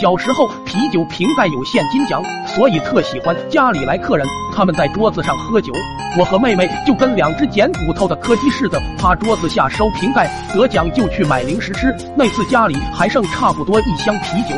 小时候啤酒瓶盖有现金奖，所以特喜欢家里来客人，他们在桌子上喝酒，我和妹妹就跟两只捡骨头的柯基似的，趴桌子下收瓶盖，得奖就去买零食吃。那次家里还剩差不多一箱啤酒，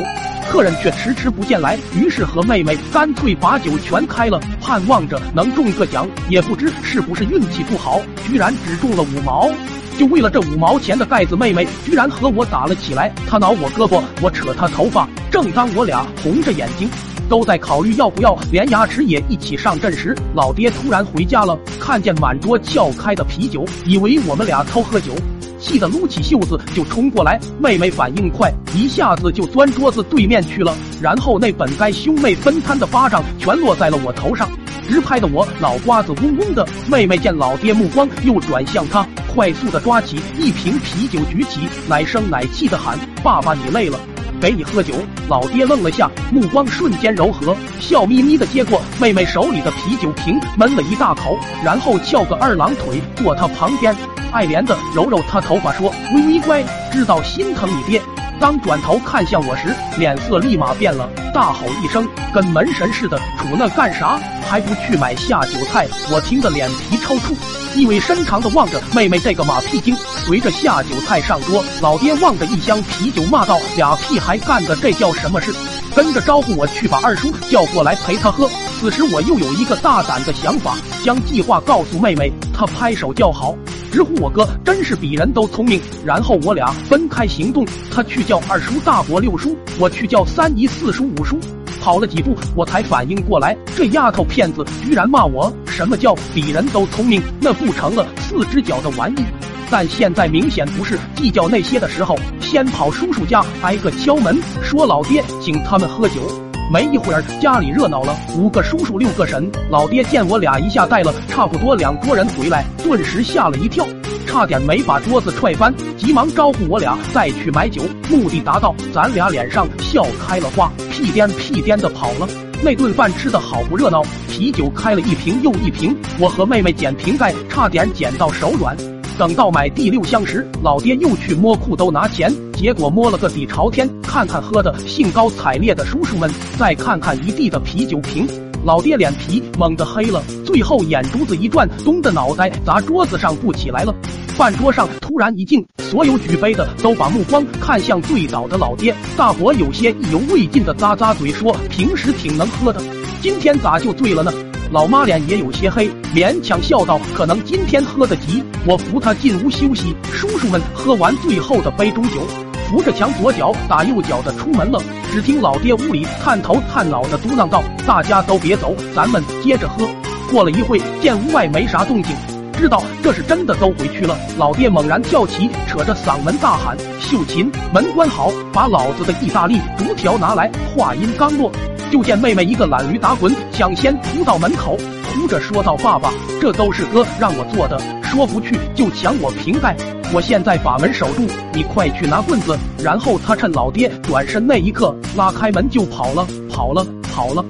客人却迟迟不见来，于是和妹妹干脆把酒全开了，盼望着能中个奖。也不知是不是运气不好，居然只中了五毛。就为了这五毛钱的盖子，妹妹居然和我打了起来。她挠我胳膊，我扯她头发。正当我俩红着眼睛，都在考虑要不要连牙齿也一起上阵时，老爹突然回家了，看见满桌撬开的啤酒，以为我们俩偷喝酒，气得撸起袖子就冲过来。妹妹反应快，一下子就钻桌子对面去了。然后那本该兄妹分摊的巴掌全落在了我头上。直拍的我脑瓜子嗡嗡的，妹妹见老爹目光又转向他，快速的抓起一瓶啤酒举起，奶声奶气的喊：“爸爸，你累了，给你喝酒。”老爹愣了下，目光瞬间柔和，笑眯眯的接过妹妹手里的啤酒瓶，闷了一大口，然后翘个二郎腿坐他旁边，爱怜的揉揉他头发说：“微微乖，知道心疼你爹。”当转头看向我时，脸色立马变了，大吼一声，跟门神似的，杵那干啥？还不去买下酒菜？我听得脸皮抽搐，意味深长的望着妹妹这个马屁精。随着下酒菜上桌，老爹望着一箱啤酒骂道：“俩屁孩干的这叫什么事？”跟着招呼我去把二叔叫过来陪他喝。此时我又有一个大胆的想法，将计划告诉妹妹，她拍手叫好。直呼我哥真是比人都聪明，然后我俩分开行动，他去叫二叔、大伯、六叔，我去叫三姨、四叔、五叔。跑了几步，我才反应过来，这丫头片子居然骂我什么叫比人都聪明，那不成了四只脚的玩意？但现在明显不是计较那些的时候，先跑叔叔家挨个敲门，说老爹请他们喝酒。没一会儿，家里热闹了，五个叔叔六个婶。老爹见我俩一下带了差不多两桌人回来，顿时吓了一跳，差点没把桌子踹翻，急忙招呼我俩再去买酒，目的达到，咱俩脸上笑开了花，屁颠屁颠的跑了。那顿饭吃的好不热闹，啤酒开了一瓶又一瓶，我和妹妹捡瓶盖，差点捡到手软。等到买第六箱时，老爹又去摸裤兜拿钱，结果摸了个底朝天。看看喝的兴高采烈的叔叔们，再看看一地的啤酒瓶，老爹脸皮猛地黑了，最后眼珠子一转，咚的脑袋砸桌子上不起来了。饭桌上突然一静，所有举杯的都把目光看向醉倒的老爹。大伯有些意犹未尽的咂咂嘴说：“平时挺能喝的，今天咋就醉了呢？”老妈脸也有些黑，勉强笑道：“可能今天喝得急。”我扶他进屋休息。叔叔们喝完最后的杯中酒，扶着墙左脚打右脚的出门了。只听老爹屋里探头探脑的嘟囔道：“大家都别走，咱们接着喝。”过了一会，见屋外没啥动静，知道这是真的都回去了。老爹猛然跳起，扯着嗓门大喊：“秀琴，门关好，把老子的意大利竹条拿来！”话音刚落。就见妹妹一个懒驴打滚，抢先扑到门口，哭着说道：“爸爸，这都是哥让我做的，说不去就抢我瓶盖，我现在把门守住，你快去拿棍子。”然后他趁老爹转身那一刻，拉开门就跑了，跑了，跑了。